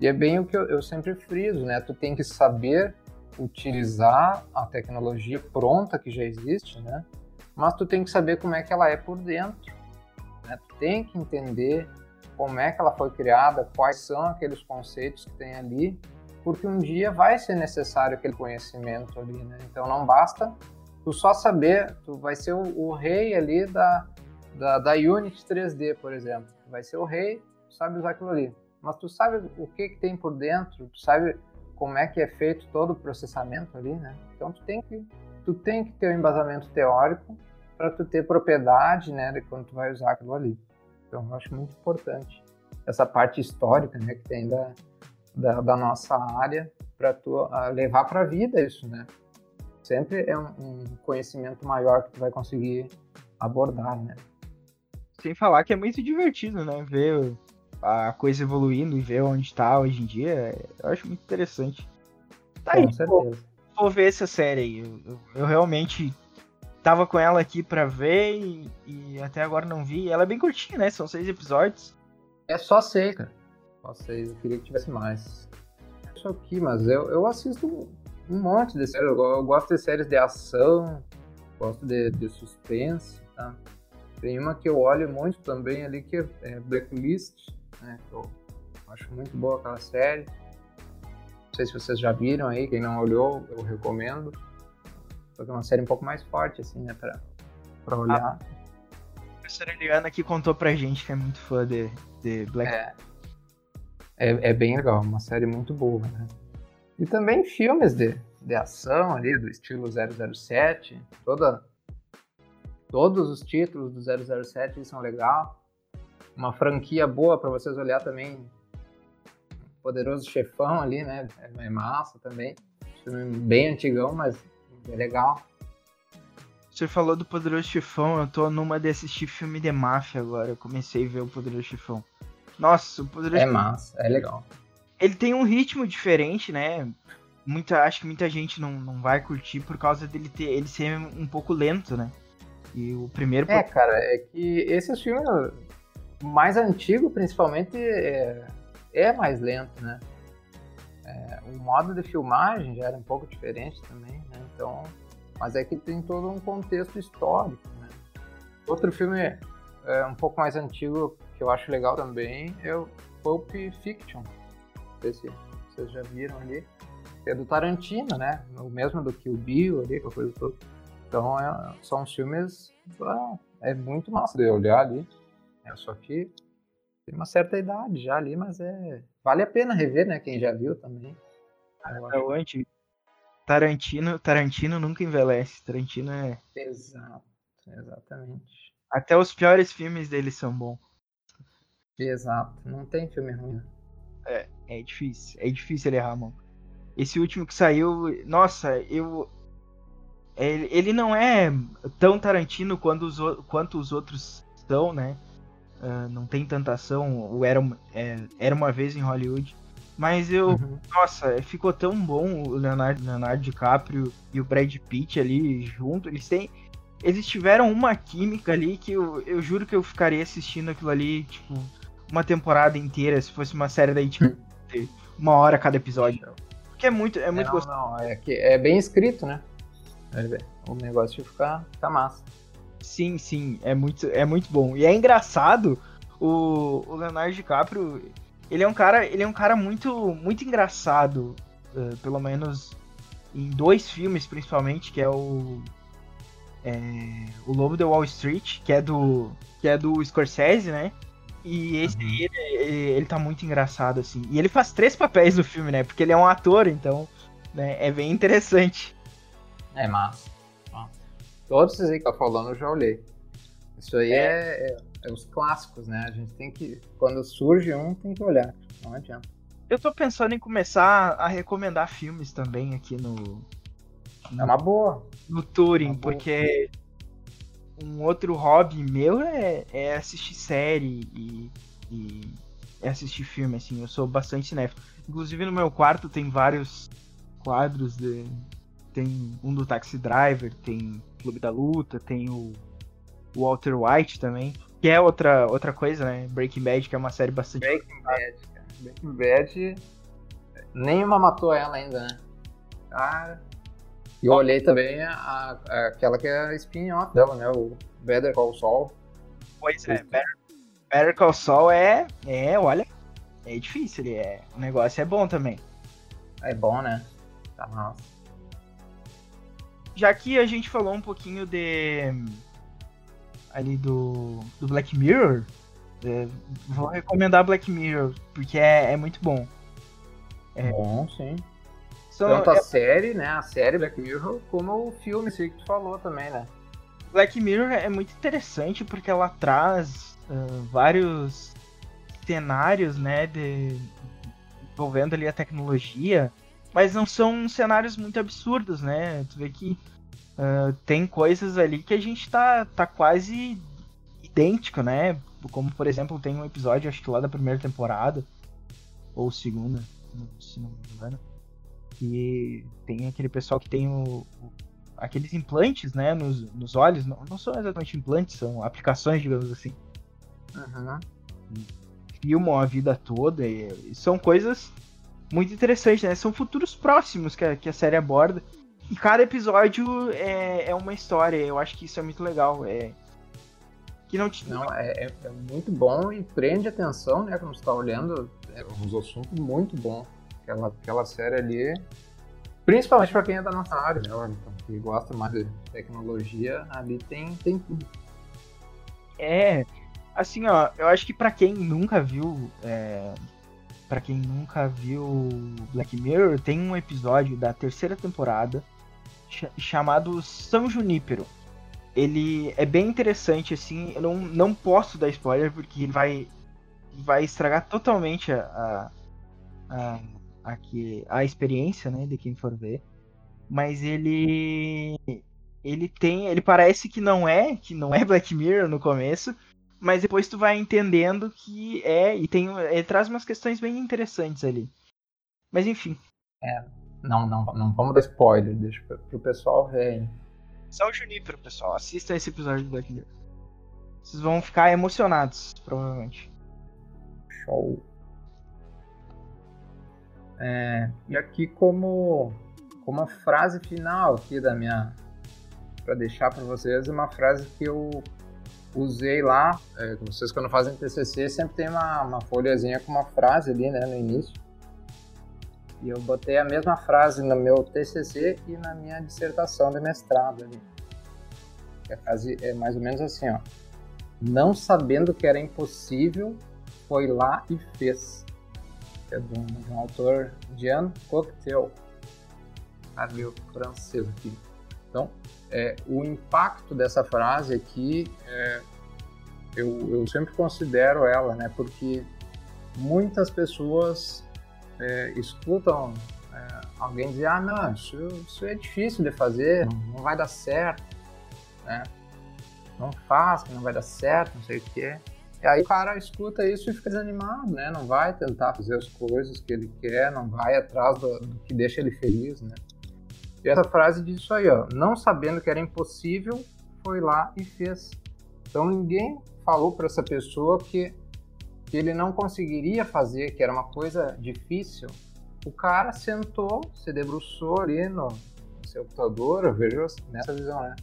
E é bem o que eu, eu sempre friso, né? Tu tem que saber utilizar a tecnologia pronta que já existe, né? Mas tu tem que saber como é que ela é por dentro, né? Tu tem que entender como é que ela foi criada, quais são aqueles conceitos que tem ali, porque um dia vai ser necessário aquele conhecimento ali, né? Então não basta tu só saber, tu vai ser o, o rei ali da, da, da Unity 3D, por exemplo. Tu vai ser o rei, tu sabe usar aquilo ali. Mas tu sabe o que, que tem por dentro, tu sabe como é que é feito todo o processamento ali, né? Então tu tem que, tu tem que ter um embasamento teórico para tu ter propriedade, né, de quando tu vai usar aquilo ali. Então eu acho muito importante essa parte histórica, né, que tem da, da, da nossa área para tu ah, levar para a vida isso, né? Sempre é um, um conhecimento maior que tu vai conseguir abordar, né? Sem falar que é muito divertido, né? Ver a coisa evoluindo e ver onde tá hoje em dia. Eu acho muito interessante. Tá aí, Com certeza. vou ver essa série aí. Eu, eu- eu realmente tava com ela aqui pra ver e, e até agora não vi. Ela é bem curtinha, né? São seis episódios. É só seis, cara. Só seis. Eu queria que tivesse mais. Isso aqui, mas eu, eu assisto um, um monte de séries. Eu, eu gosto de séries de ação, gosto de, de suspense, tá? Tem uma que eu olho muito também ali, que é- é Blacklist, né? Que eu acho muito boa aquela série. Não sei se vocês já viram aí, quem não olhou, eu recomendo. Só que é uma série um pouco mais forte, assim, né? Pra, pra olhar. A professora Eliana aqui contou pra gente que é muito fã de, de Black É, é, é bem legal, uma série muito boa, né? E também filmes de, de ação ali, do estilo 007, toda, todos os títulos do 007 são legal. Uma franquia boa para vocês olhar também, Poderoso Chefão ali, né? É massa também. Filme bem antigão, mas é legal. Você falou do Poderoso Chefão, eu tô numa de assistir filme de máfia agora. Eu comecei a ver o Poderoso Chefão. Nossa, o Poderoso É massa, é legal. ele tem um ritmo diferente, né? Muita, acho que muita gente não, não vai curtir por causa dele ter ele ser um pouco lento, né? E o primeiro É, cara, é que esses filmes mais antigos, principalmente, é, é mais lento, né? É, o modo de filmagem já era um pouco diferente também, né? Então, mas é que tem todo um contexto histórico, né? Outro filme é, um pouco mais antigo que eu acho legal também é o Pulp Fiction. Não sei se vocês já viram ali. É do Tarantino, né? O mesmo do que o Bill ali, aquela coisa toda. Então é, são filmes. ah, é muito massa de olhar ali. É, só que tem uma certa idade já ali, mas é. Vale a pena rever, né? Quem já viu também. É antes. Tarantino, Tarantino nunca envelhece. Tarantino é. Exato, exatamente. Até os piores filmes dele são bons. Exato. Não tem filme ruim. né? É, é difícil. É difícil ele errar, mano. Esse último que saiu, nossa, eu. Ele, ele não é tão Tarantino quanto os, o- quanto os outros são, né? Uh, não tem tanta ação, o Era, Uma- é, Era Uma Vez em Hollywood. Mas eu, Uhum. nossa, ficou tão bom o Leonardo, Leonardo DiCaprio e o Brad Pitt ali junto. Eles têm. Eles tiveram uma química ali que eu, eu juro que eu ficaria assistindo aquilo ali, tipo, uma temporada inteira, se fosse uma série daí, tipo, de uma hora cada episódio. Porque é muito, é muito não, gostoso. não, é, que é bem escrito, né? É, O negócio fica, fica massa. Sim, sim, é muito, é muito bom. E é engraçado, o, o Leonardo DiCaprio, ele é um cara, ele é um cara muito, muito engraçado, eh, pelo menos em dois filmes principalmente, que é o é, o Lobo de Wall Street, que é do que é do Scorsese, né? E esse Uhum. aí, ele, ele tá muito engraçado assim. E ele faz três papéis no filme, né? Porque ele é um ator, então, né, é bem interessante. É massa. Todos esses aí que tá falando eu já olhei. Isso aí é, é- é os clássicos, né? A gente tem que. Quando surge um, tem que olhar. Não adianta. Eu tô pensando em começar a recomendar filmes também aqui no, É uma boa. no Turing, porque um outro hobby meu é, é assistir série e, e é assistir filme, assim. Eu sou bastante cinéfilo. Inclusive no meu quarto tem vários quadros de. Tem um do Taxi Driver, tem Clube da Luta, tem o Walter White também. Que é outra, outra coisa, né? Breaking Bad, que é uma série bastante. Breaking Bad, cara. Breaking Bad. Nenhuma matou ela ainda, né? Cara. E eu olhei também a, a- aquela que é a spin-off dela, né? O Better Call Saul. Pois é, Better, Better Call Saul é, é, olha, é difícil, ele é, o negócio é bom também. É bom, né? Tá massa. Já que a gente falou um pouquinho de ali do, do Black Mirror, é, vou recomendar Black Mirror, porque é, é muito bom. É. Bom, sim. São- Tanto a é- série, né? A série Black Mirror, como o filme aí que tu falou também, né? Black Mirror é muito interessante porque ela traz ah, vários cenários, né, de, envolvendo ali a tecnologia, mas não são cenários muito absurdos, né? Tu vê que ah, tem coisas ali que a gente tá, tá quase idêntico, né? Como, por exemplo, tem um episódio, acho que lá da primeira temporada, ou segunda, se não me engano, que tem aquele pessoal que tem o, o- aqueles implantes, né, nos, nos olhos, não, não são exatamente implantes, são aplicações, digamos assim, Uhum. filmam a vida toda e, e são coisas muito interessantes, né? São futuros próximos que a, que a série aborda. E cada episódio é, é uma história, eu acho que isso é muito legal. É, que não te, Não, é, é- é muito bom e prende atenção, né? Quando você tá olhando, é uns assuntos muito bons. Aquela, aquela série ali, principalmente para quem é da nossa área, né, Wellington? Que gosta mais de tecnologia, ali tem, tem tudo. É, assim, ó, eu acho que pra quem nunca viu, é, para quem nunca viu Black Mirror, tem um episódio da terceira temporada cha- chamado São Junípero. Ele é bem interessante, assim, eu não, não posso dar spoiler porque ele vai, vai estragar totalmente a, a, a, que- a experiência, né, de quem for ver. Mas ele ele tem, ele parece que não é, que não é Black Mirror no começo, mas depois tu vai entendendo que é e tem, ele traz umas questões bem interessantes ali. Mas enfim, Não, não, não vamos dar spoiler, deixa pro, pro pessoal ver. São Junípero, pessoal, assista esse episódio do Black Mirror. Vocês vão ficar emocionados, provavelmente. Show. É, e aqui como como a frase final aqui da minha para deixar para vocês uma frase que eu usei lá. É, vocês quando fazem TCC sempre tem uma, uma folhazinha com uma frase ali, né, no início. E eu botei a mesma frase no meu TCC e na minha dissertação de mestrado ali. A frase é mais ou menos assim, ó. Não sabendo que era impossível, foi lá e fez. É de um, de um autor, Jean Cocteau. Meu francês aqui. Então, é, o impacto dessa frase aqui, é, eu, eu sempre considero ela, né? Porque muitas pessoas é, escutam é, alguém dizer, ah, não, isso, isso é difícil de fazer, não, vai dar certo, né? Não faz, não vai dar certo, não sei o quê. E aí o cara escuta isso e fica desanimado, né? Não vai tentar fazer as coisas que ele quer, não vai atrás do, do que deixa ele feliz, né? E essa frase diz isso aí, ó. Não sabendo que era impossível, foi lá e fez. Então ninguém falou para essa pessoa que, que ele não conseguiria fazer, que era uma coisa difícil. O cara sentou, se debruçou ali no, no seu computador, eu vejo nessa visão, né?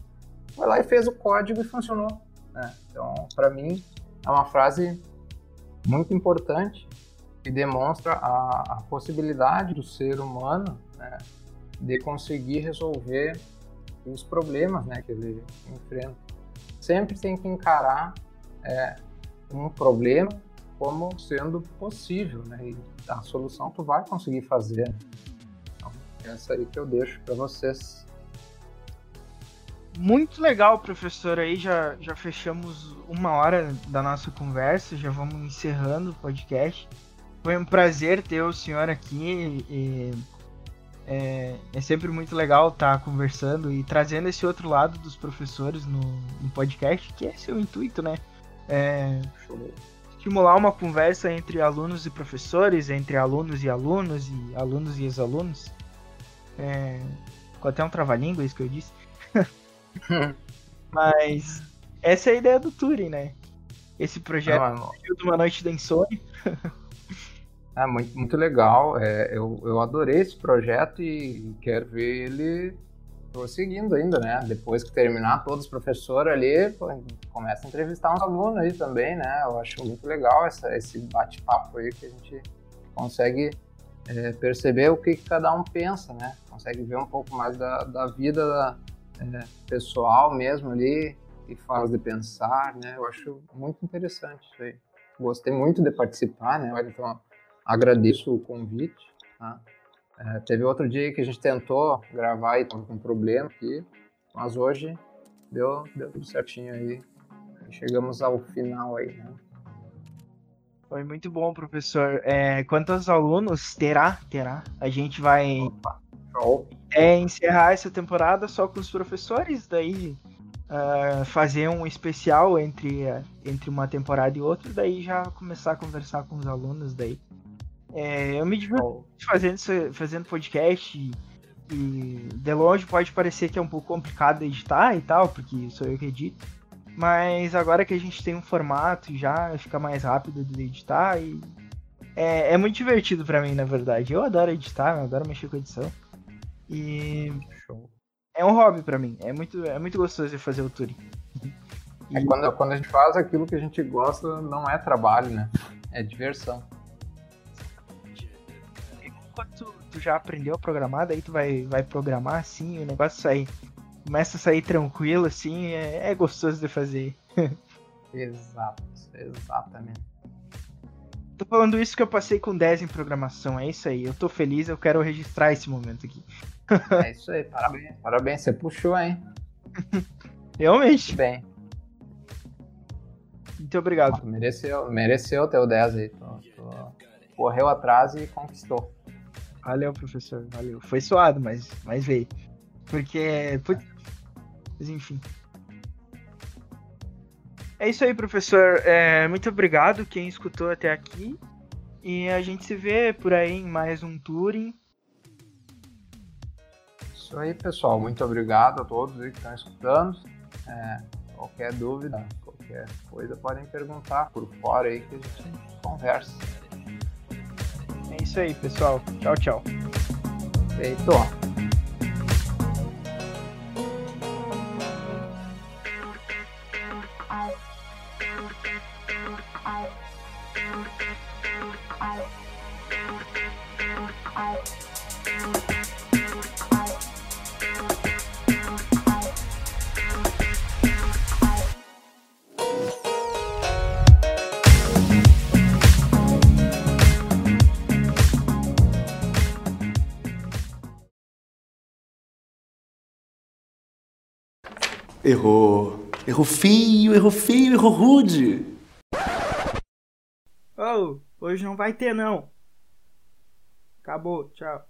Foi lá e fez o código e funcionou. Né? Então, para mim, é uma frase muito importante que demonstra a, a possibilidade do ser humano né, de conseguir resolver os problemas né, que ele enfrenta. Sempre tem que encarar é, um problema como sendo possível, né? E a solução tu vai conseguir fazer. Então, essa aí que eu deixo para vocês. Muito legal, professor. Aí já, já fechamos uma hora da nossa conversa, já vamos encerrando o podcast. Foi um prazer ter o senhor aqui e é, é sempre muito legal estar tá conversando e trazendo esse outro lado dos professores no, no podcast, que é seu intuito, né? É, estimular uma conversa entre alunos e professores, entre alunos e alunos e alunos e ex-alunos. É, ficou até um trava-língua isso que eu disse. Mas essa é a ideia do Turing, né? Esse projeto Não, de uma noite da insônia. É muito, muito legal. É, eu, eu adorei esse projeto e quero ver ele prosseguindo ainda, né? Depois que terminar todos os professores ali, pô, começa a entrevistar uns alunos aí também, né? Eu acho muito legal essa, esse bate-papo aí que a gente consegue é, perceber o que, que, cada um pensa, né? Consegue ver um pouco mais da, da vida da, é, pessoal mesmo ali, e formas de pensar, né? Eu acho muito interessante isso aí. Gostei muito de participar, né? Então, agradeço o convite, tá? É, teve outro dia que a gente tentou gravar e tava com um problema aqui, mas hoje deu, deu tudo certinho aí. Chegamos ao final aí, né? Foi muito bom, professor. É, quantos alunos terá? Terá. A gente vai Opa, é encerrar essa temporada só com os professores, daí uh, fazer um especial entre, uh, entre uma temporada e outra, daí já começar a conversar com os alunos daí. É, eu me divirto fazendo, fazendo podcast e, e, de longe pode parecer que é um pouco complicado editar e tal, porque sou eu que edito. Mas agora que a gente tem um formato já fica mais rápido de editar e é, é muito divertido para mim, na verdade. Eu adoro editar, eu adoro mexer com edição. E Show. é um hobby para mim. É muito, é muito gostoso de fazer o touring. É quando, quando a gente faz aquilo que a gente gosta, não é trabalho, né? É diversão quando tu, tu, já aprendeu a programar, daí tu vai, vai programar assim, o negócio sai. Começa a sair tranquilo, assim, é, é gostoso de fazer. Exato, exatamente. Tô falando isso que eu passei com 10 em programação, é isso aí. Eu tô feliz, eu quero registrar esse momento aqui. é isso aí, parabéns. Parabéns, você puxou, hein? Realmente. Bem. Muito obrigado. Mereceu, mereceu teu 10 aí. correu atrás e conquistou. Valeu, professor. Valeu. Foi suado, mas, mas veio. Porque. Putz, mas enfim. É isso aí, professor. É, muito obrigado quem escutou até aqui. E a gente se vê por aí em mais um Turing. Isso aí, pessoal. Muito obrigado a todos que estão escutando. É, qualquer dúvida, qualquer coisa, podem perguntar por fora aí que a gente conversa. É isso aí, pessoal. Tchau, tchau. Feito. Errou. Errou feio, errou feio, errou rude. Oh, hoje não vai ter não. Acabou, tchau.